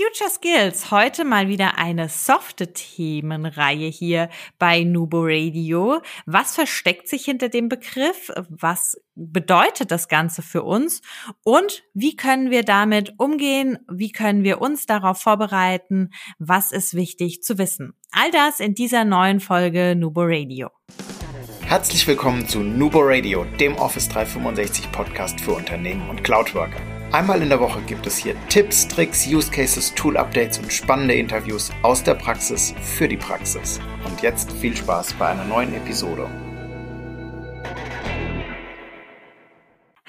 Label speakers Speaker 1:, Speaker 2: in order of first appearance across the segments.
Speaker 1: Future Skills. Heute mal wieder eine softe Themenreihe hier bei Nubo Radio. Was versteckt sich hinter dem Begriff? Was bedeutet das Ganze für uns? Und wie können wir damit umgehen? Wie können wir uns darauf vorbereiten? Was ist wichtig zu wissen? All das in dieser neuen Folge Nubo Radio.
Speaker 2: Herzlich willkommen zu Nubo Radio, dem Office 365 Podcast für Unternehmen und Cloudworker. Einmal in der Woche gibt es hier Tipps, Tricks, Use Cases, Tool Updates und spannende Interviews aus der Praxis für die Praxis. Und jetzt viel Spaß bei einer neuen Episode.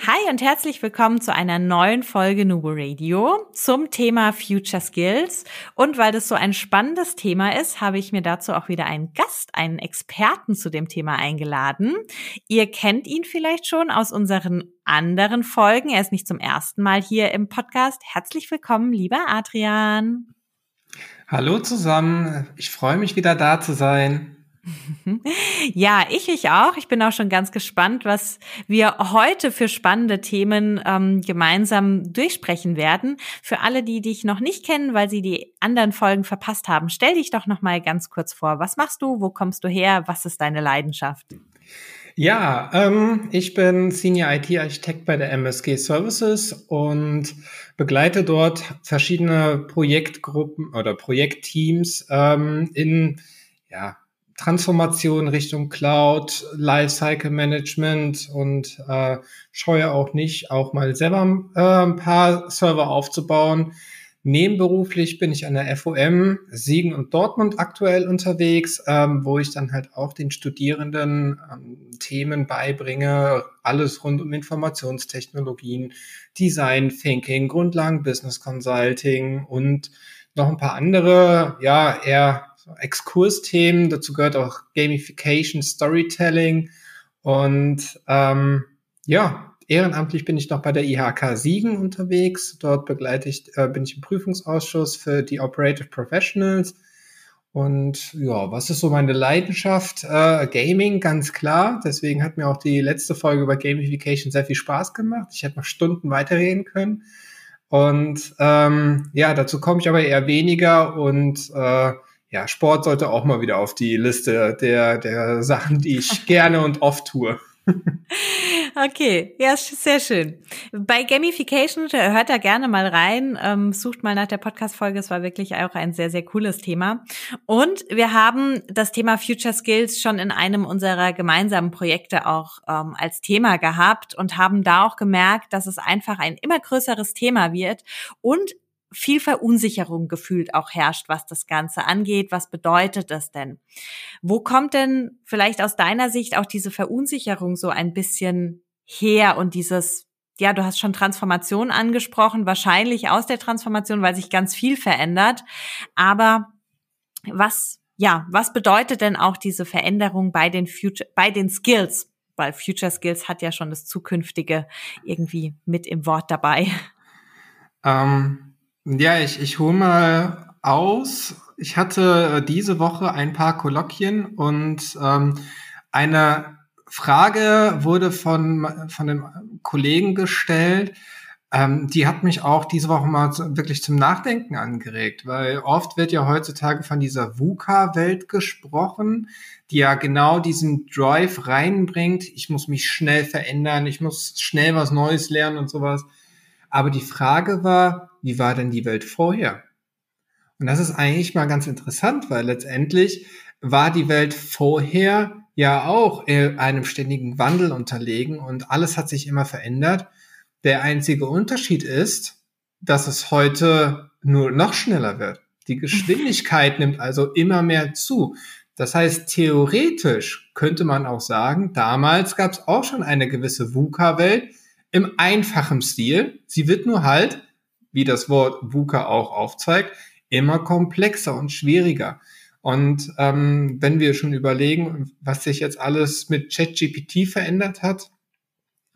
Speaker 1: Hi und herzlich willkommen zu einer neuen Folge Nubo Radio zum Thema Future Skills. Und weil das so ein spannendes Thema ist, habe ich mir dazu auch wieder einen Gast, einen Experten zu dem Thema eingeladen. Ihr kennt ihn vielleicht schon aus unseren anderen Folgen. Er ist nicht zum ersten Mal hier im Podcast. Herzlich willkommen, lieber Adrian.
Speaker 3: Hallo zusammen. Ich freue mich wieder da zu sein.
Speaker 1: Ja, ich, ich auch. Ich bin auch schon ganz gespannt, was wir heute für spannende Themen ähm, gemeinsam durchsprechen werden. Für alle, die dich noch nicht kennen, weil sie die anderen Folgen verpasst haben, stell dich doch noch mal ganz kurz vor. Was machst du? Wo kommst du her? Was ist deine Leidenschaft?
Speaker 3: Ja, ähm, ich bin Senior IT-Architekt bei der MSG Services und begleite dort verschiedene Projektgruppen oder Projektteams ähm, in ja, Transformation Richtung Cloud, Lifecycle Management und äh, scheue auch nicht, auch mal selber äh, ein paar Server aufzubauen. Nebenberuflich bin ich an der FOM Siegen und Dortmund aktuell unterwegs, ähm, wo ich dann halt auch den Studierenden ähm, Themen beibringe, alles rund um Informationstechnologien, Design Thinking, Grundlagen Business Consulting und noch ein paar andere, ja, eher Exkursthemen. Dazu gehört auch Gamification, Storytelling und ähm, ja, ehrenamtlich bin ich noch bei der IHK Siegen unterwegs. Dort begleite ich, äh, bin ich im Prüfungsausschuss für die Operative Professionals. Und ja, was ist so meine Leidenschaft? Äh, Gaming, ganz klar. Deswegen hat mir auch die letzte Folge über Gamification sehr viel Spaß gemacht. Ich hätte noch Stunden weiterreden können. Und ähm, ja, dazu komme ich aber eher weniger und äh, ja, Sport sollte auch mal wieder auf die Liste der, der Sachen, die ich gerne und oft tue.
Speaker 1: Okay, ja, sehr schön. Bei Gamification hört da gerne mal rein, ähm, sucht mal nach der Podcast-Folge. Es war wirklich auch ein sehr, sehr cooles Thema. Und wir haben das Thema Future Skills schon in einem unserer gemeinsamen Projekte auch ähm, als Thema gehabt und haben da auch gemerkt, dass es einfach ein immer größeres Thema wird und viel Verunsicherung gefühlt auch herrscht, was das Ganze angeht. Was bedeutet das denn? Wo kommt denn vielleicht aus deiner Sicht auch diese Verunsicherung so ein bisschen her und dieses, ja, du hast schon Transformation angesprochen, wahrscheinlich aus der Transformation, weil sich ganz viel verändert. Aber was, ja, was bedeutet denn auch diese Veränderung bei den Future, bei den Skills? Weil Future Skills hat ja schon das Zukünftige irgendwie mit im Wort dabei.
Speaker 3: Ähm ja, ich, ich hole mal aus. Ich hatte äh, diese Woche ein paar Kolloquien und ähm, eine Frage wurde von, von einem Kollegen gestellt, ähm, die hat mich auch diese Woche mal zu, wirklich zum Nachdenken angeregt, weil oft wird ja heutzutage von dieser VUCA-Welt gesprochen, die ja genau diesen Drive reinbringt. Ich muss mich schnell verändern, ich muss schnell was Neues lernen und sowas. Aber die Frage war, wie war denn die Welt vorher? Und das ist eigentlich mal ganz interessant, weil letztendlich war die Welt vorher ja auch einem ständigen Wandel unterlegen und alles hat sich immer verändert. Der einzige Unterschied ist, dass es heute nur noch schneller wird. Die Geschwindigkeit nimmt also immer mehr zu. Das heißt, theoretisch könnte man auch sagen, damals gab es auch schon eine gewisse VUCA-Welt, im einfachen Stil. Sie wird nur halt, wie das Wort VUCA auch aufzeigt, immer komplexer und schwieriger. Und ähm, wenn wir schon überlegen, was sich jetzt alles mit ChatGPT verändert hat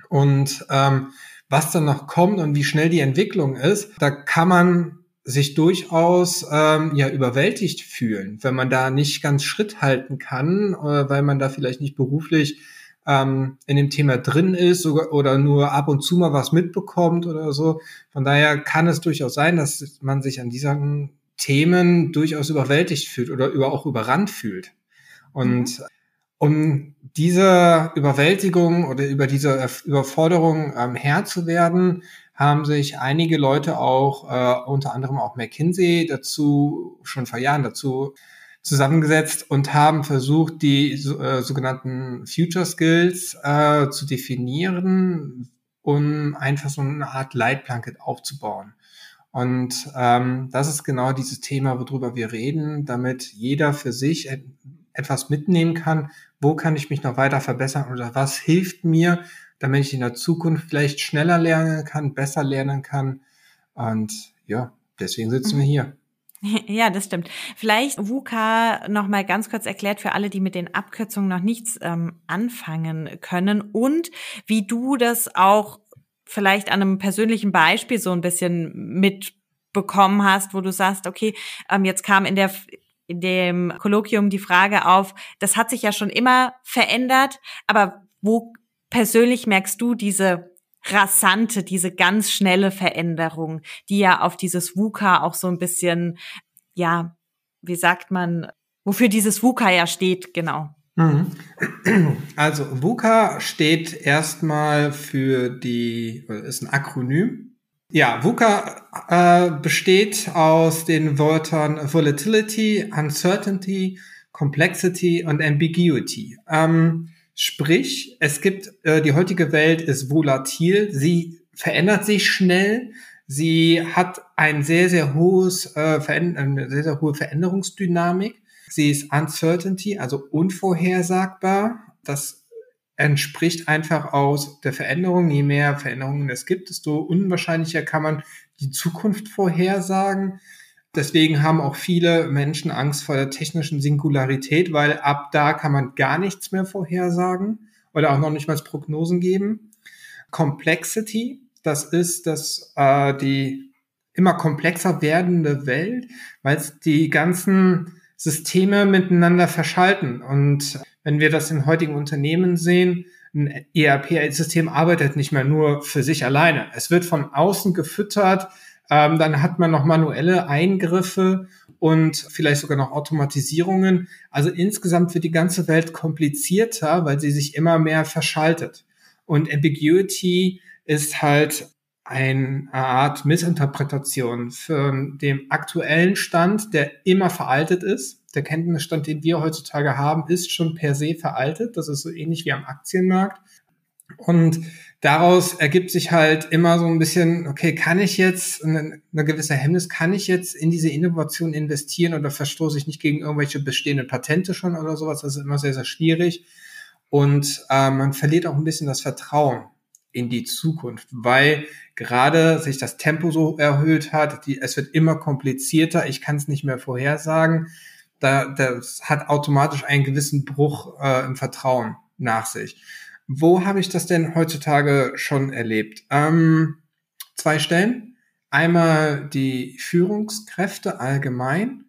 Speaker 3: und ähm, was dann noch kommt und wie schnell die Entwicklung ist, da kann man sich durchaus ähm, ja überwältigt fühlen, wenn man da nicht ganz Schritt halten kann, äh, weil man da vielleicht nicht beruflich ähm, in dem Thema drin ist oder, oder nur ab und zu mal was mitbekommt oder so. Von daher kann es durchaus sein, dass man sich an diesen Themen durchaus überwältigt fühlt oder über, auch überrannt fühlt. Und mhm. um diese Überwältigung oder über diese Überforderung ähm, Herr zu werden, haben sich einige Leute auch, äh, unter anderem auch McKinsey, dazu schon vor Jahren dazu zusammengesetzt und haben versucht, die äh, sogenannten Future Skills äh, zu definieren, um einfach so eine Art Leitplanke aufzubauen. Und ähm, das ist genau dieses Thema, worüber wir reden, damit jeder für sich et etwas mitnehmen kann. Wo kann ich mich noch weiter verbessern oder was hilft mir, damit ich in der Zukunft vielleicht schneller lernen kann, besser lernen kann. Und ja, deswegen sitzen mhm. wir hier.
Speaker 1: Ja, das stimmt. Vielleicht VUCA noch mal ganz kurz erklärt für alle, die mit den Abkürzungen noch nichts ähm, anfangen können und wie du das auch vielleicht an einem persönlichen Beispiel so ein bisschen mitbekommen hast, wo du sagst, okay, ähm, jetzt kam in der in dem Kolloquium die Frage auf, das hat sich ja schon immer verändert, aber wo persönlich merkst du diese rasante, diese ganz schnelle Veränderung, die ja auf dieses VUCA auch so ein bisschen, ja, wie sagt man, wofür dieses VUCA ja steht, genau. Mhm.
Speaker 3: Also VUCA steht erstmal für die, ist ein Akronym. Ja, VUCA äh, besteht aus den Wörtern Volatility, Uncertainty, Complexity und Ambiguity. Ähm, sprich, es gibt, äh, die heutige Welt ist volatil, sie verändert sich schnell, sie hat ein sehr, sehr hohes, äh, eine sehr, sehr hohe Veränderungsdynamik Sie ist Uncertainty, also unvorhersagbar. Das entspricht einfach aus der Veränderung. Je mehr Veränderungen es gibt, desto unwahrscheinlicher kann man die Zukunft vorhersagen. Deswegen haben auch viele Menschen Angst vor der technischen Singularität, weil ab da kann man gar nichts mehr vorhersagen oder auch noch nicht mal Prognosen geben. Complexity, das ist das äh, die immer komplexer werdende Welt, weil die ganzen Systeme miteinander verschalten. Und wenn wir das in heutigen Unternehmen sehen, ein ERP-System arbeitet nicht mehr nur für sich alleine. Es wird von außen gefüttert, ähm, dann hat man noch manuelle Eingriffe und vielleicht sogar noch Automatisierungen. Also insgesamt wird die ganze Welt komplizierter, weil sie sich immer mehr verschaltet. Und Ambiguity ist halt eine Art Missinterpretation für den aktuellen Stand, der immer veraltet ist. Der Kenntnisstand, den wir heutzutage haben, ist schon per se veraltet. Das ist so ähnlich wie am Aktienmarkt. Und daraus ergibt sich halt immer so ein bisschen, okay, kann ich jetzt eine, eine gewisse Hemmnis, kann ich jetzt in diese Innovation investieren oder verstoße ich nicht gegen irgendwelche bestehenden Patente schon oder sowas? Das ist immer sehr, sehr schwierig. Und äh, man verliert auch ein bisschen das Vertrauen in die Zukunft, weil gerade sich das Tempo so erhöht hat, die, es wird immer komplizierter, ich kann es nicht mehr vorhersagen. Da, das hat automatisch einen gewissen Bruch äh, im Vertrauen nach sich. Wo habe ich das denn heutzutage schon erlebt? Ähm, zwei Stellen. Einmal die Führungskräfte allgemein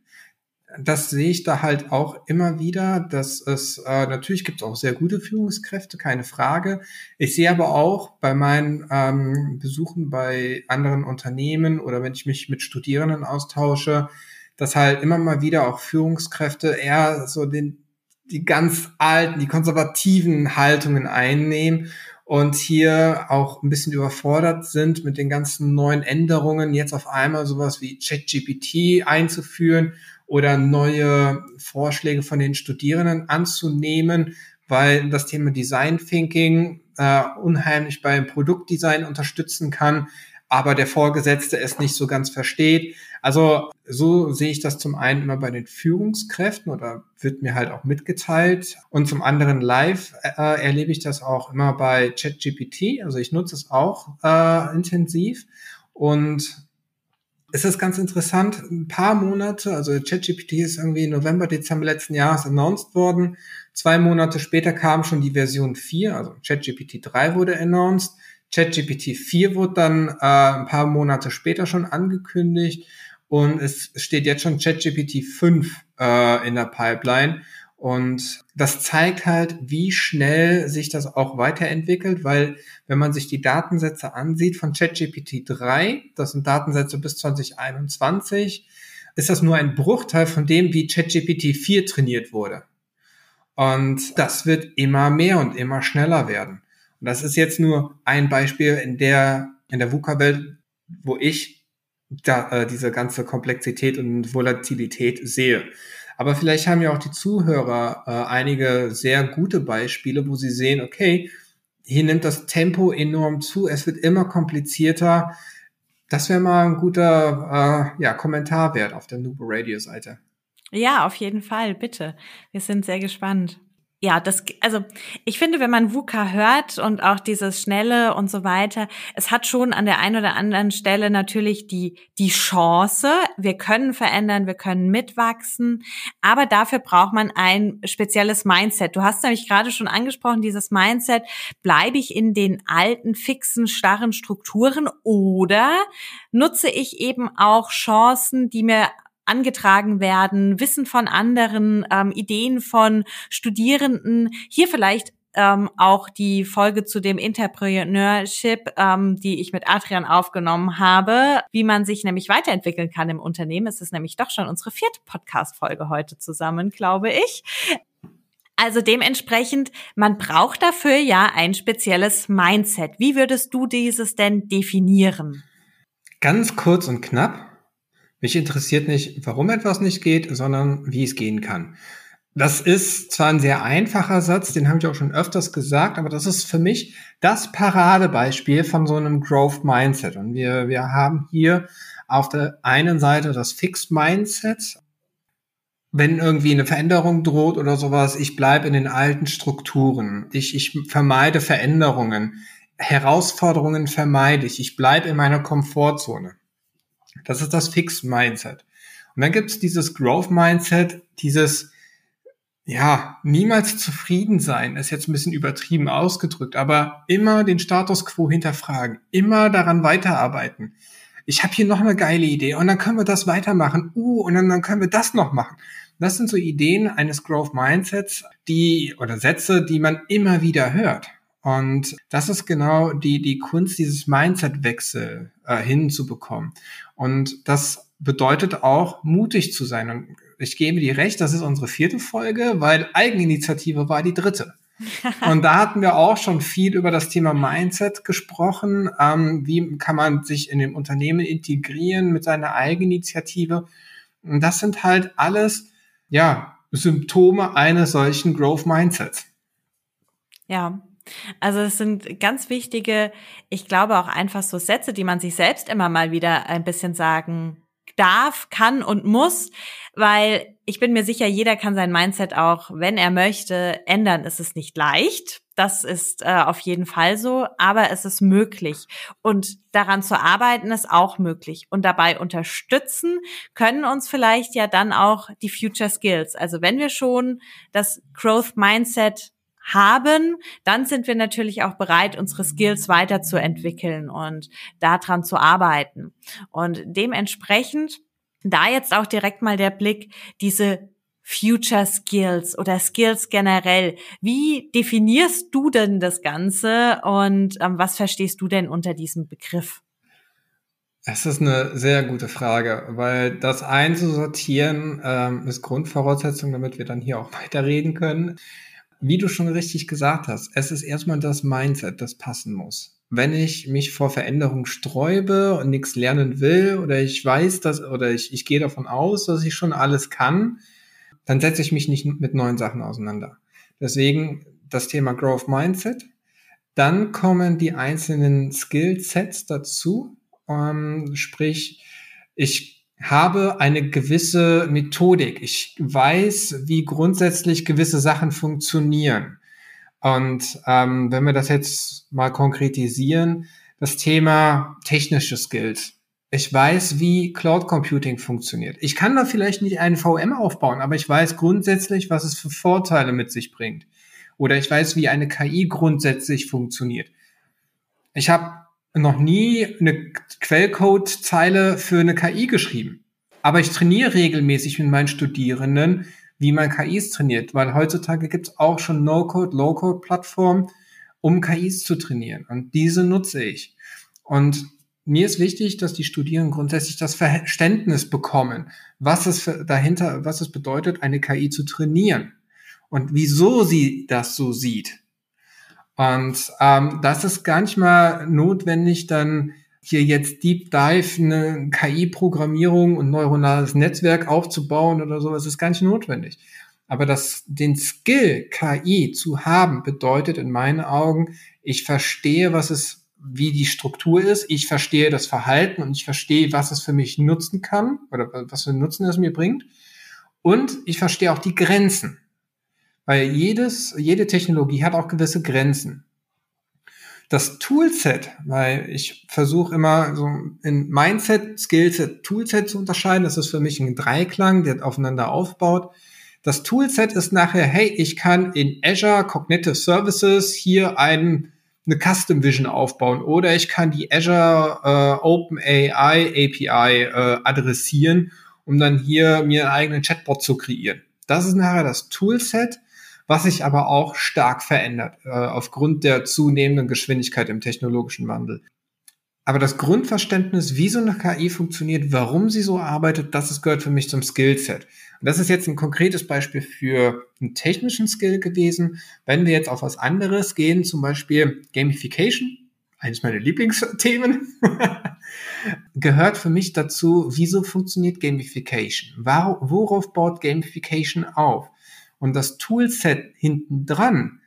Speaker 3: das sehe ich da halt auch immer wieder, dass es äh, natürlich gibt es auch sehr gute Führungskräfte, keine Frage. Ich sehe aber auch bei meinen ähm, Besuchen bei anderen Unternehmen oder wenn ich mich mit Studierenden austausche, dass halt immer mal wieder auch Führungskräfte eher so den die ganz alten, die konservativen Haltungen einnehmen und hier auch ein bisschen überfordert sind mit den ganzen neuen Änderungen, jetzt auf einmal sowas wie ChatGPT einzuführen oder neue Vorschläge von den Studierenden anzunehmen, weil das Thema Design Thinking äh, unheimlich beim Produktdesign unterstützen kann, aber der Vorgesetzte es nicht so ganz versteht. Also so sehe ich das zum einen immer bei den Führungskräften oder wird mir halt auch mitgeteilt. Und zum anderen live äh, erlebe ich das auch immer bei ChatGPT. Also ich nutze es auch äh, intensiv. Und es ist ganz interessant, ein paar Monate, also ChatGPT ist irgendwie November, Dezember letzten Jahres announced worden. Zwei Monate später kam schon die Version 4, also ChatGPT 3 wurde announced. ChatGPT 4 wurde dann äh, ein paar Monate später schon angekündigt und es steht jetzt schon ChatGPT 5 äh, in der Pipeline. Und das zeigt halt, wie schnell sich das auch weiterentwickelt, weil wenn man sich die Datensätze ansieht von ChatGPT 3, das sind Datensätze bis 2021, ist das nur ein Bruchteil von dem, wie ChatGPT 4 trainiert wurde. Und das wird immer mehr und immer schneller werden. Das ist jetzt nur ein Beispiel in der, in der VUCA-Welt, wo ich da, äh, diese ganze Komplexität und Volatilität sehe. Aber vielleicht haben ja auch die Zuhörer äh, einige sehr gute Beispiele, wo sie sehen, okay, hier nimmt das Tempo enorm zu, es wird immer komplizierter. Das wäre mal ein guter äh, ja, Kommentar wert auf der Nubo Radio Seite.
Speaker 1: Ja, auf jeden Fall, bitte. Wir sind sehr gespannt ja, das, also ich finde, wenn man VUCA hört und auch dieses Schnelle und so weiter, es hat schon an der einen oder anderen Stelle natürlich die, die Chance, wir können verändern, wir können mitwachsen, aber dafür braucht man ein spezielles Mindset. Du hast nämlich gerade schon angesprochen, dieses Mindset, bleibe ich in den alten, fixen, starren Strukturen oder nutze ich eben auch Chancen, die mir angetragen werden, Wissen von anderen, ähm, Ideen von Studierenden. Hier vielleicht ähm, auch die Folge zu dem Entrepreneurship, ähm, die ich mit Adrian aufgenommen habe, wie man sich nämlich weiterentwickeln kann im Unternehmen. Es ist nämlich doch schon unsere vierte Podcast-Folge heute zusammen, glaube ich. Also dementsprechend, man braucht dafür ja ein spezielles Mindset. Wie würdest du dieses denn definieren?
Speaker 3: Ganz kurz und knapp. Mich interessiert nicht, warum etwas nicht geht, sondern wie es gehen kann. Das ist zwar ein sehr einfacher Satz, den habe ich auch schon öfters gesagt, aber das ist für mich das Paradebeispiel von so einem Growth Mindset. Und wir, wir haben hier auf der einen Seite das Fixed Mindset. Wenn irgendwie eine Veränderung droht oder sowas, ich bleibe in den alten Strukturen. Ich, ich vermeide Veränderungen. Herausforderungen vermeide ich. Ich bleibe in meiner Komfortzone. Das ist das Fixed-Mindset. Und dann gibt es dieses Growth-Mindset, dieses, ja, niemals zufrieden sein, ist jetzt ein bisschen übertrieben ausgedrückt, aber immer den Status quo hinterfragen, immer daran weiterarbeiten. Ich habe hier noch eine geile Idee und dann können wir das weitermachen. Uh, und dann, dann können wir das noch machen. Das sind so Ideen eines Growth Mindsets, die oder Sätze, die man immer wieder hört. Und das ist genau die, die Kunst, dieses Mindset-Wechsel äh, hinzubekommen. Und das bedeutet auch, mutig zu sein. Und ich gebe dir recht, das ist unsere vierte Folge, weil Eigeninitiative war die dritte. Und da hatten wir auch schon viel über das Thema Mindset gesprochen. Ähm, wie kann man sich in dem Unternehmen integrieren mit seiner Eigeninitiative? Und das sind halt alles, ja, Symptome eines solchen Growth Mindsets.
Speaker 1: Ja, also es sind ganz wichtige, ich glaube auch einfach so Sätze, die man sich selbst immer mal wieder ein bisschen sagen darf, kann und muss, weil ich bin mir sicher, jeder kann sein Mindset auch, wenn er möchte, ändern. Es ist nicht leicht. Das ist äh, auf jeden Fall so, aber es ist möglich. Und daran zu arbeiten ist auch möglich. Und dabei unterstützen können uns vielleicht ja dann auch die Future Skills. Also wenn wir schon das Growth Mindset haben, dann sind wir natürlich auch bereit, unsere Skills weiterzuentwickeln und daran zu arbeiten. Und dementsprechend da jetzt auch direkt mal der Blick, diese Future Skills oder Skills generell. Wie definierst du denn das Ganze und ähm, was verstehst du denn unter diesem Begriff?
Speaker 3: Es ist eine sehr gute Frage, weil das einzusortieren ähm, ist Grundvoraussetzung, damit wir dann hier auch weiterreden können wie du schon richtig gesagt hast, es ist erstmal das Mindset, das passen muss. Wenn ich mich vor Veränderung sträube und nichts lernen will oder ich weiß, dass oder ich, ich gehe davon aus, dass ich schon alles kann, dann setze ich mich nicht mit neuen Sachen auseinander. Deswegen das Thema Growth Mindset. Dann kommen die einzelnen Skillsets dazu. Ähm, sprich, ich habe eine gewisse Methodik. Ich weiß, wie grundsätzlich gewisse Sachen funktionieren. Und ähm, wenn wir das jetzt mal konkretisieren, das Thema technische Skills. Ich weiß, wie Cloud Computing funktioniert. Ich kann da vielleicht nicht einen VM aufbauen, aber ich weiß grundsätzlich, was es für Vorteile mit sich bringt. Oder ich weiß, wie eine KI grundsätzlich funktioniert. Ich habe noch nie eine Quellcode-Zeile für eine KI geschrieben. Aber ich trainiere regelmäßig mit meinen Studierenden, wie man KIs trainiert, weil heutzutage gibt es auch schon No-Code, Low-Code-Plattformen, um KIs zu trainieren. Und diese nutze ich. Und mir ist wichtig, dass die Studierenden grundsätzlich das Verständnis bekommen, was es dahinter, was es bedeutet, eine KI zu trainieren und wieso sie das so sieht. Und ähm, das ist gar nicht mal notwendig, dann hier jetzt Deep Dive eine KI-Programmierung und neuronales Netzwerk aufzubauen oder sowas, ist gar nicht notwendig. Aber das, den Skill, KI zu haben, bedeutet in meinen Augen, ich verstehe, was es wie die Struktur ist, ich verstehe das Verhalten und ich verstehe, was es für mich nutzen kann oder was für Nutzen es mir bringt. Und ich verstehe auch die Grenzen. Weil jedes, jede Technologie hat auch gewisse Grenzen. Das Toolset, weil ich versuche immer so in Mindset, Skillset, Toolset zu unterscheiden. Das ist für mich ein Dreiklang, der aufeinander aufbaut. Das Toolset ist nachher, hey, ich kann in Azure Cognitive Services hier einen eine Custom Vision aufbauen oder ich kann die Azure äh, OpenAI API äh, adressieren, um dann hier mir einen eigenen Chatbot zu kreieren. Das ist nachher das Toolset, was sich aber auch stark verändert äh, aufgrund der zunehmenden Geschwindigkeit im technologischen Wandel. Aber das Grundverständnis, wie so eine KI funktioniert, warum sie so arbeitet, das ist, gehört für mich zum Skillset. Und das ist jetzt ein konkretes Beispiel für einen technischen Skill gewesen. Wenn wir jetzt auf was anderes gehen, zum Beispiel Gamification, eines meiner Lieblingsthemen, gehört für mich dazu, wieso funktioniert Gamification? Worauf baut Gamification auf? Und das Toolset hinten dran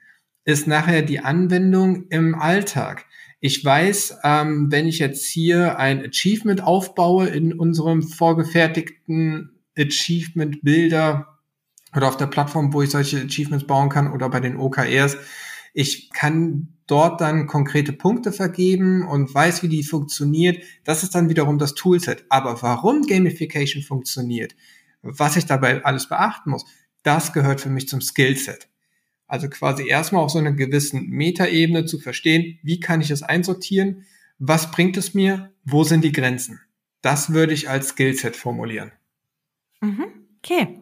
Speaker 3: ist nachher die Anwendung im Alltag. Ich weiß, ähm, wenn ich jetzt hier ein Achievement aufbaue in unserem vorgefertigten Achievement-Bilder oder auf der Plattform, wo ich solche Achievements bauen kann oder bei den OKRs. Ich kann dort dann konkrete Punkte vergeben und weiß, wie die funktioniert. Das ist dann wiederum das Toolset. Aber warum Gamification funktioniert, was ich dabei alles beachten muss, das gehört für mich zum Skillset. Also quasi erstmal auf so einer gewissen Metaebene zu verstehen, wie kann ich es einsortieren, was bringt es mir, wo sind die Grenzen. Das würde ich als Skillset formulieren.
Speaker 1: Mhm. Okay.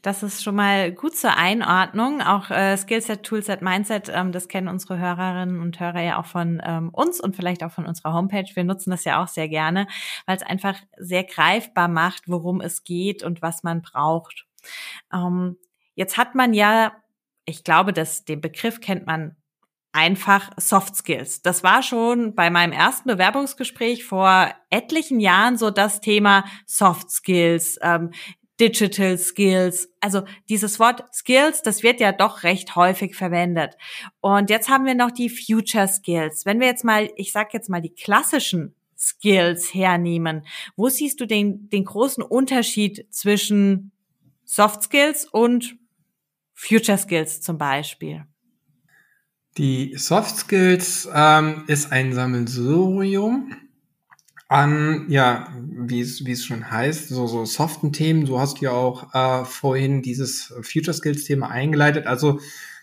Speaker 1: Das ist schon mal gut zur Einordnung. Auch äh, Skillset, Toolset, Mindset, ähm, das kennen unsere Hörerinnen und Hörer ja auch von ähm, uns und vielleicht auch von unserer Homepage. Wir nutzen das ja auch sehr gerne, weil es einfach sehr greifbar macht, worum es geht und was man braucht. Ähm, jetzt hat man ja, ich glaube, dass den Begriff kennt man einfach Soft Skills. Das war schon bei meinem ersten Bewerbungsgespräch vor etlichen Jahren so das Thema Soft Skills, ähm, Digital Skills. Also dieses Wort Skills, das wird ja doch recht häufig verwendet. Und jetzt haben wir noch die Future Skills. Wenn wir jetzt mal, ich sag jetzt mal die klassischen Skills hernehmen, wo siehst du den, den großen Unterschied zwischen Soft Skills und Future Skills zum Beispiel?
Speaker 3: Die Soft Skills ähm, ist ein Sammelsurium an, ja, wie es, schon heißt, so, so soften Themen. Du hast ja auch äh, vorhin dieses Future Skills Thema eingeleitet. Also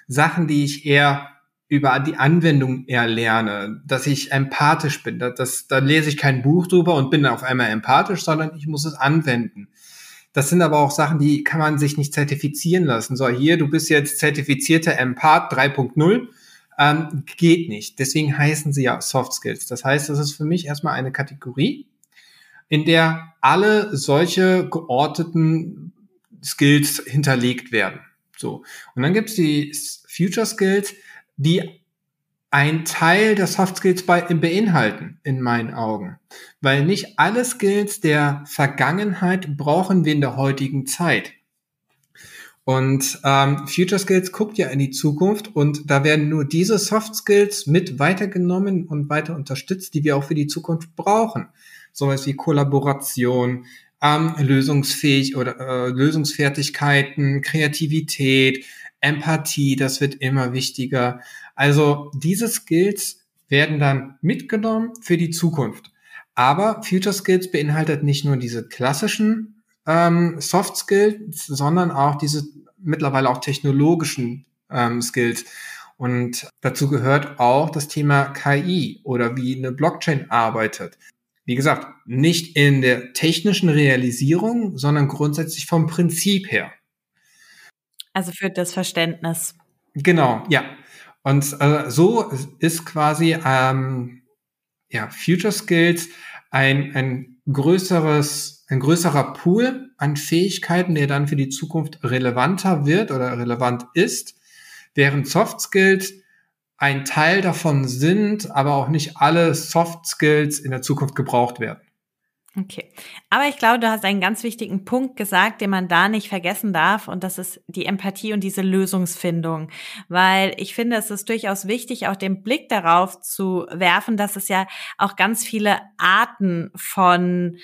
Speaker 3: Sachen, die ich eher über die Anwendung eher lerne, dass ich empathisch bin. Das, das, da lese ich kein Buch drüber und bin auf einmal empathisch, sondern ich muss es anwenden. Das sind aber auch Sachen, die kann man sich nicht zertifizieren lassen. So, hier, du bist jetzt zertifizierter Empath 3.0 ähm, geht nicht. Deswegen heißen sie ja Soft Skills. Das heißt, das ist für mich erstmal eine Kategorie, in der alle solche georteten Skills hinterlegt werden. So. Und dann gibt es die Future Skills, die ein Teil der Soft Skills bei, beinhalten, in meinen Augen. Weil nicht alle Skills der Vergangenheit brauchen wir in der heutigen Zeit. Und ähm, Future Skills guckt ja in die Zukunft und da werden nur diese Soft Skills mit weitergenommen und weiter unterstützt, die wir auch für die Zukunft brauchen. Sowas wie Kollaboration, ähm, lösungsfähig oder äh, Lösungsfertigkeiten, Kreativität, Empathie, das wird immer wichtiger. Also diese Skills werden dann mitgenommen für die Zukunft. Aber Future Skills beinhaltet nicht nur diese klassischen ähm, Soft Skills, sondern auch diese mittlerweile auch technologischen ähm, Skills. Und dazu gehört auch das Thema KI oder wie eine Blockchain arbeitet. Wie gesagt, nicht in der technischen Realisierung, sondern grundsätzlich vom Prinzip her.
Speaker 1: Also für das Verständnis.
Speaker 3: Genau, ja. Und äh, so ist quasi ähm, ja, Future Skills ein, ein größeres, ein größerer Pool an Fähigkeiten, der dann für die Zukunft relevanter wird oder relevant ist, während Soft Skills ein Teil davon sind, aber auch nicht alle Soft Skills in der Zukunft gebraucht werden.
Speaker 1: Okay. Aber ich glaube, du hast einen ganz wichtigen Punkt gesagt, den man da nicht vergessen darf. Und das ist die Empathie und diese Lösungsfindung. Weil ich finde, es ist durchaus wichtig, auch den Blick darauf zu werfen, dass es ja auch ganz viele Arten von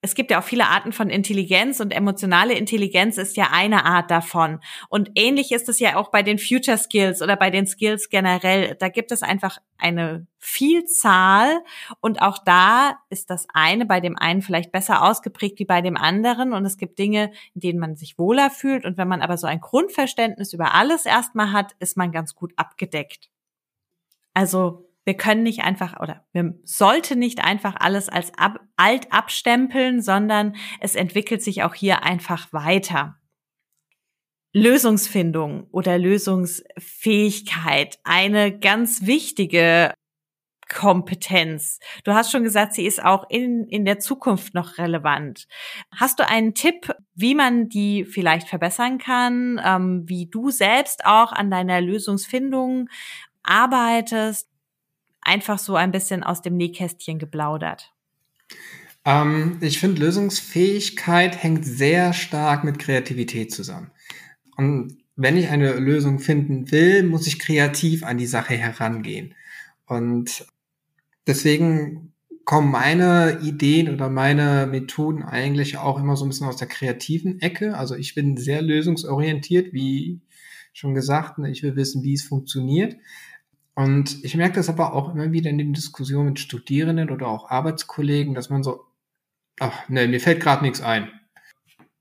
Speaker 1: es gibt ja auch viele Arten von Intelligenz und emotionale Intelligenz ist ja eine Art davon. Und ähnlich ist es ja auch bei den Future Skills oder bei den Skills generell. Da gibt es einfach eine Vielzahl und auch da ist das eine bei dem einen vielleicht besser ausgeprägt wie bei dem anderen und es gibt Dinge, in denen man sich wohler fühlt und wenn man aber so ein Grundverständnis über alles erstmal hat, ist man ganz gut abgedeckt. Also wir können nicht einfach oder wir sollten nicht einfach alles als ab, alt abstempeln, sondern es entwickelt sich auch hier einfach weiter. Lösungsfindung oder Lösungsfähigkeit, eine ganz wichtige Kompetenz. Du hast schon gesagt, sie ist auch in, in der Zukunft noch relevant. Hast du einen Tipp, wie man die vielleicht verbessern kann, ähm, wie du selbst auch an deiner Lösungsfindung arbeitest? Einfach so ein bisschen aus dem Nähkästchen geplaudert?
Speaker 3: Ähm, ich finde, Lösungsfähigkeit hängt sehr stark mit Kreativität zusammen. Und wenn ich eine Lösung finden will, muss ich kreativ an die Sache herangehen. Und deswegen kommen meine Ideen oder meine Methoden eigentlich auch immer so ein bisschen aus der kreativen Ecke. Also ich bin sehr lösungsorientiert, wie schon gesagt. Ich will wissen, wie es funktioniert. Und ich merke das aber auch immer wieder in den Diskussionen mit Studierenden oder auch Arbeitskollegen, dass man so, ach nee, mir fällt gerade nichts ein.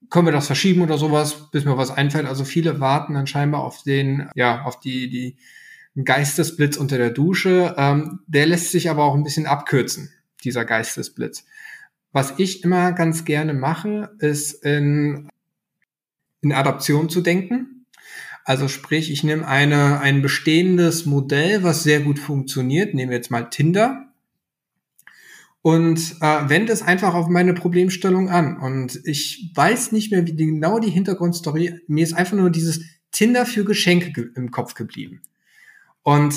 Speaker 3: Können wir das verschieben oder sowas, bis mir was einfällt? Also viele warten dann scheinbar auf den, ja, auf die, die Geistesblitz unter der Dusche. Ähm, der lässt sich aber auch ein bisschen abkürzen, dieser Geistesblitz. Was ich immer ganz gerne mache, ist in, in Adaption zu denken also sprich, ich nehme eine, ein bestehendes Modell, was sehr gut funktioniert, nehme jetzt mal Tinder und äh, wende es einfach auf meine Problemstellung an. Und ich weiß nicht mehr, wie genau die Hintergrundstory, mir ist einfach nur dieses Tinder für Geschenke ge im Kopf geblieben. Und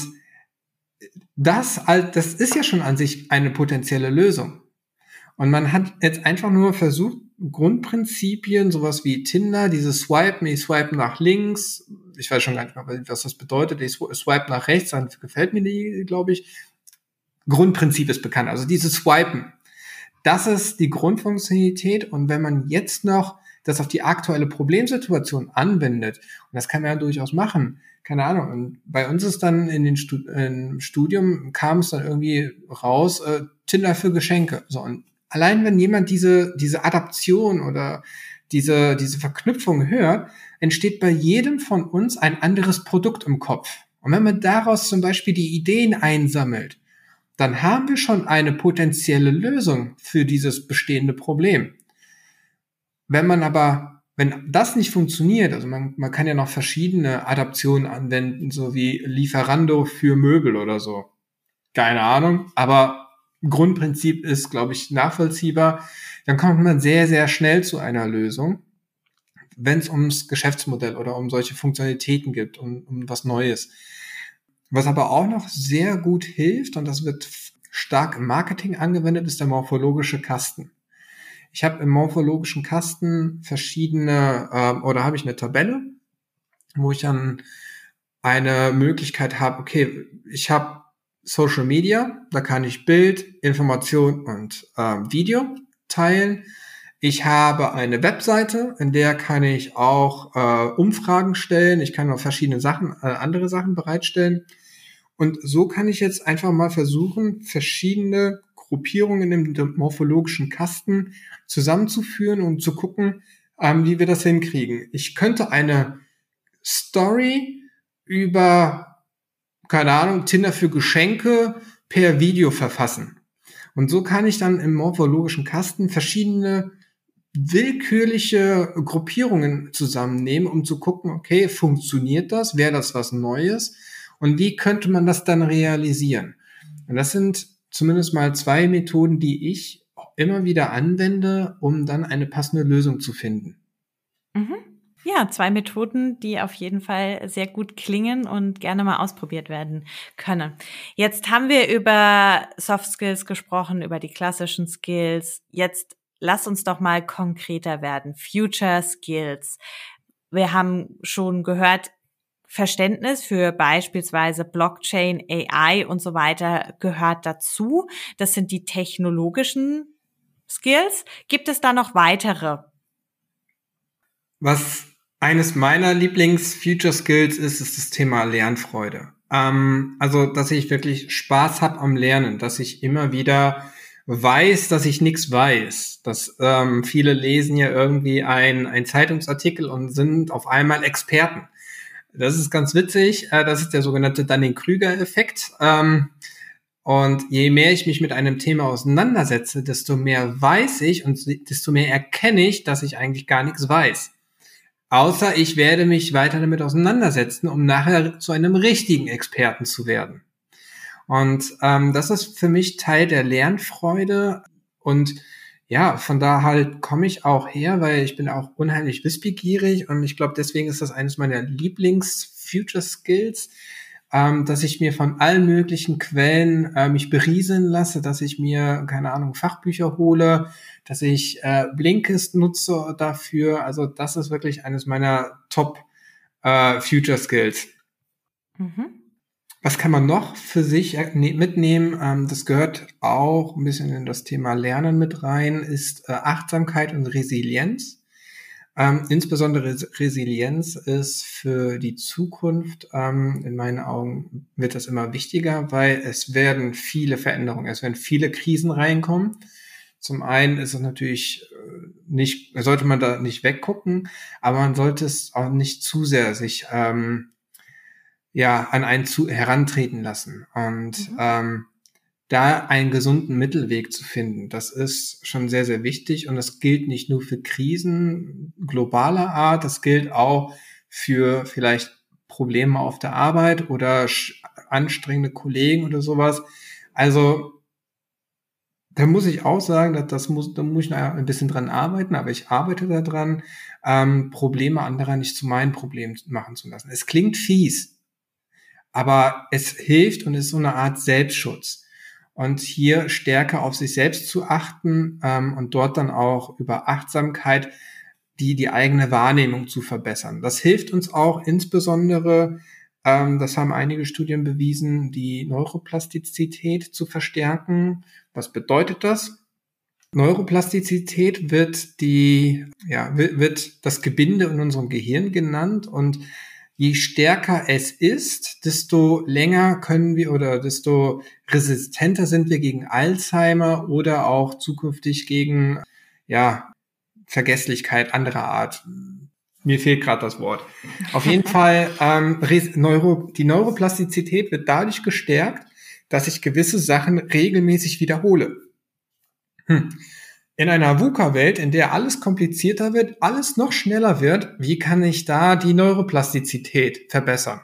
Speaker 3: das, das ist ja schon an sich eine potenzielle Lösung. Und man hat jetzt einfach nur versucht, Grundprinzipien, sowas wie Tinder, dieses Swipen, ich swipe nach links, ich weiß schon gar nicht mehr, was das bedeutet, ich swipe nach rechts, dann gefällt mir die, glaube ich. Grundprinzip ist bekannt, also dieses Swipen. Das ist die Grundfunktionalität und wenn man jetzt noch das auf die aktuelle Problemsituation anwendet, und das kann man ja durchaus machen, keine Ahnung, und bei uns ist dann in den Studium kam es dann irgendwie raus, äh, Tinder für Geschenke. So, und allein wenn jemand diese, diese Adaption oder diese, diese Verknüpfung hört, entsteht bei jedem von uns ein anderes Produkt im Kopf. Und wenn man daraus zum Beispiel die Ideen einsammelt, dann haben wir schon eine potenzielle Lösung für dieses bestehende Problem. Wenn man aber, wenn das nicht funktioniert, also man, man kann ja noch verschiedene Adaptionen anwenden, so wie Lieferando für Möbel oder so. Keine Ahnung, aber Grundprinzip ist, glaube ich, nachvollziehbar, dann kommt man sehr, sehr schnell zu einer Lösung, wenn es ums Geschäftsmodell oder um solche Funktionalitäten gibt, um, um was Neues. Was aber auch noch sehr gut hilft, und das wird stark im Marketing angewendet, ist der morphologische Kasten. Ich habe im morphologischen Kasten verschiedene, äh, oder habe ich eine Tabelle, wo ich dann eine Möglichkeit habe, okay, ich habe Social Media, da kann ich Bild, Information und äh, Video teilen. Ich habe eine Webseite, in der kann ich auch äh, Umfragen stellen. Ich kann auch verschiedene Sachen, äh, andere Sachen bereitstellen. Und so kann ich jetzt einfach mal versuchen, verschiedene Gruppierungen im morphologischen Kasten zusammenzuführen und zu gucken, ähm, wie wir das hinkriegen. Ich könnte eine Story über keine Ahnung, Tinder für Geschenke per Video verfassen. Und so kann ich dann im morphologischen Kasten verschiedene willkürliche Gruppierungen zusammennehmen, um zu gucken, okay, funktioniert das? Wäre das was Neues? Und wie könnte man das dann realisieren? Und das sind zumindest mal zwei Methoden, die ich immer wieder anwende, um dann eine passende Lösung zu finden.
Speaker 1: Mhm. Ja, zwei Methoden, die auf jeden Fall sehr gut klingen und gerne mal ausprobiert werden können. Jetzt haben wir über Soft Skills gesprochen, über die klassischen Skills. Jetzt lass uns doch mal konkreter werden. Future Skills. Wir haben schon gehört, Verständnis für beispielsweise Blockchain, AI und so weiter gehört dazu. Das sind die technologischen Skills. Gibt es da noch weitere?
Speaker 3: Was eines meiner Lieblings-Future Skills ist, ist das Thema Lernfreude. Ähm, also, dass ich wirklich Spaß habe am Lernen, dass ich immer wieder weiß, dass ich nichts weiß. Dass ähm, viele lesen ja irgendwie ein, ein Zeitungsartikel und sind auf einmal Experten. Das ist ganz witzig. Äh, das ist der sogenannte Dunning-Krüger-Effekt. Ähm, und je mehr ich mich mit einem Thema auseinandersetze, desto mehr weiß ich und desto mehr erkenne ich, dass ich eigentlich gar nichts weiß. Außer ich werde mich weiter damit auseinandersetzen, um nachher zu einem richtigen Experten zu werden. Und ähm, das ist für mich Teil der Lernfreude. Und ja, von da halt komme ich auch her, weil ich bin auch unheimlich wissbegierig und ich glaube, deswegen ist das eines meiner Lieblings-Future Skills, ähm, dass ich mir von allen möglichen Quellen äh, mich berieseln lasse, dass ich mir, keine Ahnung, Fachbücher hole, dass ich äh, Blinkist nutze dafür. Also das ist wirklich eines meiner Top äh, Future Skills. Mhm. Was kann man noch für sich äh, ne, mitnehmen? Ähm, das gehört auch ein bisschen in das Thema Lernen mit rein, ist äh, Achtsamkeit und Resilienz. Ähm, insbesondere Resilienz ist für die Zukunft, ähm, in meinen Augen wird das immer wichtiger, weil es werden viele Veränderungen, es werden viele Krisen reinkommen. Zum einen ist es natürlich äh, nicht, sollte man da nicht weggucken, aber man sollte es auch nicht zu sehr sich ähm, ja an einen zu herantreten lassen. Und mhm. ähm, da einen gesunden Mittelweg zu finden, das ist schon sehr, sehr wichtig. Und das gilt nicht nur für Krisen globaler Art, das gilt auch für vielleicht Probleme auf der Arbeit oder anstrengende Kollegen oder sowas. Also da muss ich auch sagen, dass das muss, da muss ich ein bisschen dran arbeiten, aber ich arbeite daran, ähm, Probleme anderer nicht zu meinen Problemen machen zu lassen. Es klingt fies, aber es hilft und ist so eine Art Selbstschutz und hier stärker auf sich selbst zu achten ähm, und dort dann auch über Achtsamkeit die, die eigene Wahrnehmung zu verbessern. Das hilft uns auch insbesondere, ähm, das haben einige Studien bewiesen, die Neuroplastizität zu verstärken. Was bedeutet das? Neuroplastizität wird die, ja, wird, wird das Gebinde in unserem Gehirn genannt und je stärker es ist, desto länger können wir oder desto resistenter sind wir gegen Alzheimer oder auch zukünftig gegen ja, Vergesslichkeit anderer Art. Mir fehlt gerade das Wort. Auf jeden Fall, ähm, Neuro, die Neuroplastizität wird dadurch gestärkt, dass ich gewisse Sachen regelmäßig wiederhole. Hm in einer VUCA-Welt, in der alles komplizierter wird, alles noch schneller wird, wie kann ich da die Neuroplastizität verbessern?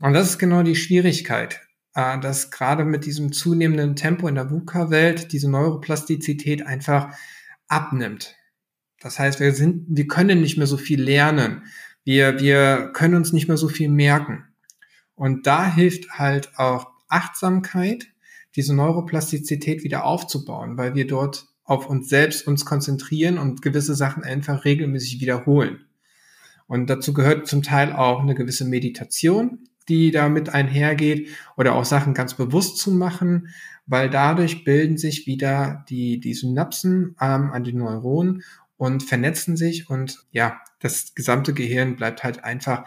Speaker 3: Und das ist genau die Schwierigkeit, äh, dass gerade mit diesem zunehmenden Tempo in der VUCA-Welt diese Neuroplastizität einfach abnimmt. Das heißt, wir sind, wir können nicht mehr so viel lernen. Wir, wir können uns nicht mehr so viel merken. Und da hilft halt auch Achtsamkeit, diese Neuroplastizität wieder aufzubauen, weil wir dort auf uns selbst uns konzentrieren und gewisse Sachen einfach regelmäßig wiederholen. Und dazu gehört zum Teil auch eine gewisse Meditation, die damit einhergeht oder auch Sachen ganz bewusst zu machen, weil dadurch bilden sich wieder die, die Synapsen ähm, an den Neuronen und vernetzen sich und ja, das gesamte Gehirn bleibt halt einfach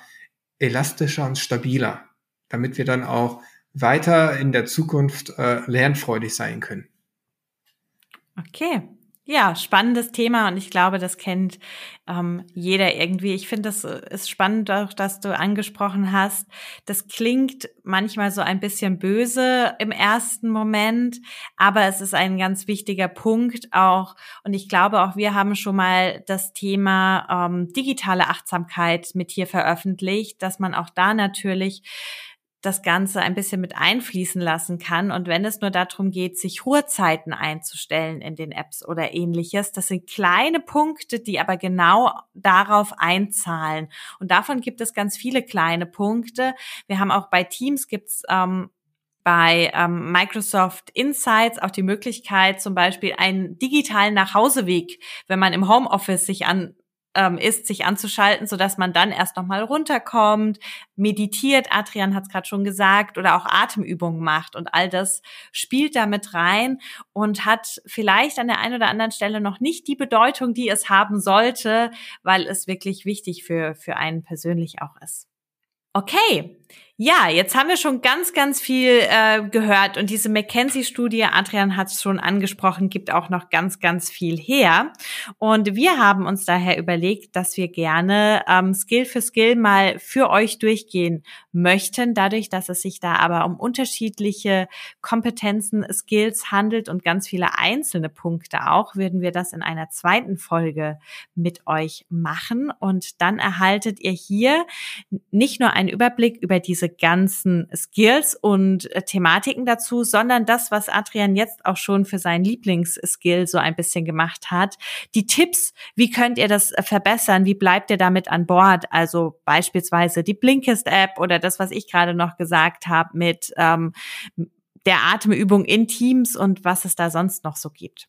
Speaker 3: elastischer und stabiler, damit wir dann auch weiter in der Zukunft äh, lernfreudig sein können.
Speaker 1: Okay. Ja, spannendes Thema und ich glaube, das kennt ähm, jeder irgendwie. Ich finde, das ist spannend, auch dass du angesprochen hast. Das klingt manchmal so ein bisschen böse im ersten Moment, aber es ist ein ganz wichtiger Punkt auch. Und ich glaube, auch wir haben schon mal das Thema ähm, digitale Achtsamkeit mit hier veröffentlicht, dass man auch da natürlich das Ganze ein bisschen mit einfließen lassen kann. Und wenn es nur darum geht, sich Ruhezeiten einzustellen in den Apps oder ähnliches, das sind kleine Punkte, die aber genau darauf einzahlen. Und davon gibt es ganz viele kleine Punkte. Wir haben auch bei Teams gibt's ähm, bei ähm, Microsoft Insights auch die Möglichkeit, zum Beispiel einen digitalen Nachhauseweg, wenn man im Homeoffice sich an ähm, ist, sich anzuschalten, so dass man dann erst noch mal runterkommt, meditiert, Adrian hat es gerade schon gesagt, oder auch Atemübungen macht und all das spielt damit rein und hat vielleicht an der einen oder anderen Stelle noch nicht die Bedeutung, die es haben sollte, weil es wirklich wichtig für, für einen persönlich auch ist. Okay, ja, jetzt haben wir schon ganz, ganz viel äh, gehört und diese McKenzie-Studie, Adrian hat es schon angesprochen, gibt auch noch ganz, ganz viel her. Und wir haben uns daher überlegt, dass wir gerne ähm, Skill für Skill mal für euch durchgehen möchten, dadurch, dass es sich da aber um unterschiedliche Kompetenzen, Skills handelt und ganz viele einzelne Punkte auch, würden wir das in einer zweiten Folge mit euch machen. Und dann erhaltet ihr hier nicht nur einen Überblick über diese diese ganzen Skills und äh, Thematiken dazu, sondern das, was Adrian jetzt auch schon für seinen Lieblingsskill so ein bisschen gemacht hat. Die Tipps, wie könnt ihr das äh, verbessern? Wie bleibt ihr damit an Bord? Also beispielsweise die Blinkist-App oder das, was ich gerade noch gesagt habe mit ähm, der Atemübung in Teams und was es da sonst noch so gibt.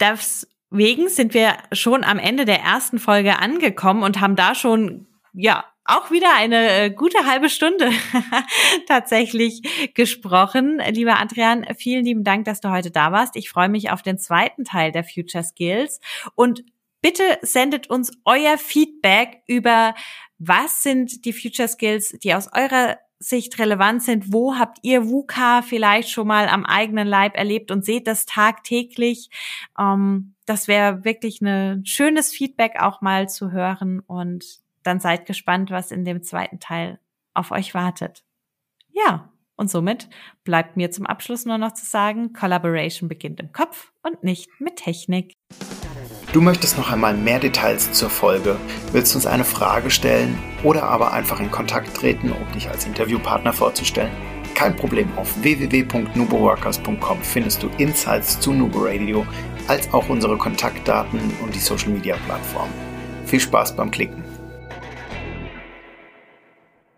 Speaker 1: Deswegen sind wir schon am Ende der ersten Folge angekommen und haben da schon ja auch wieder eine äh, gute halbe Stunde tatsächlich gesprochen. Lieber Adrian, vielen lieben Dank, dass du heute da warst. Ich freue mich auf den zweiten Teil der Future Skills und bitte sendet uns euer Feedback über was sind die Future Skills, die aus eurer Sicht relevant sind. Wo habt ihr VUCA vielleicht schon mal am eigenen Leib erlebt und seht das tagtäglich? Ähm, das wäre wirklich ein schönes Feedback auch mal zu hören und dann seid gespannt, was in dem zweiten Teil auf euch wartet. Ja, und somit bleibt mir zum Abschluss nur noch zu sagen, Collaboration beginnt im Kopf und nicht mit Technik.
Speaker 2: Du möchtest noch einmal mehr Details zur Folge, willst uns eine Frage stellen oder aber einfach in Kontakt treten, um dich als Interviewpartner vorzustellen? Kein Problem, auf www.nuboworkers.com findest du Insights zu Nubo Radio, als auch unsere Kontaktdaten und die Social Media Plattform. Viel Spaß beim Klicken!